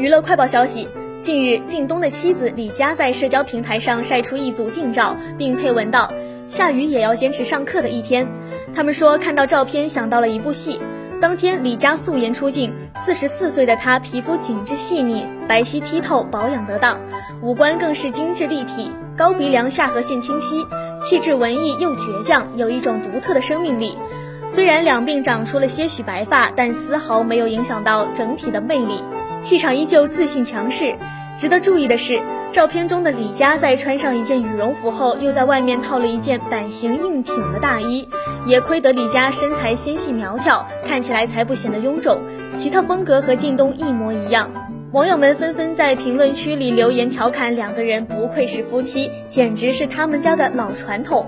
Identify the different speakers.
Speaker 1: 娱乐快报消息：近日，靳东的妻子李佳在社交平台上晒出一组近照，并配文道：“下雨也要坚持上课的一天。”他们说看到照片想到了一部戏。当天，李佳素颜出镜，四十四岁的她皮肤紧致细腻，白皙剔透，保养得当，五官更是精致立体，高鼻梁，下颌线清晰，气质文艺又倔强，有一种独特的生命力。虽然两鬓长出了些许白发，但丝毫没有影响到整体的魅力。气场依旧自信强势。值得注意的是，照片中的李佳在穿上一件羽绒服后，又在外面套了一件版型硬挺的大衣。也亏得李佳身材纤细苗条，看起来才不显得臃肿。奇特风格和靳东一模一样。网友们纷纷在评论区里留言调侃两个人不愧是夫妻，简直是他们家的老传统。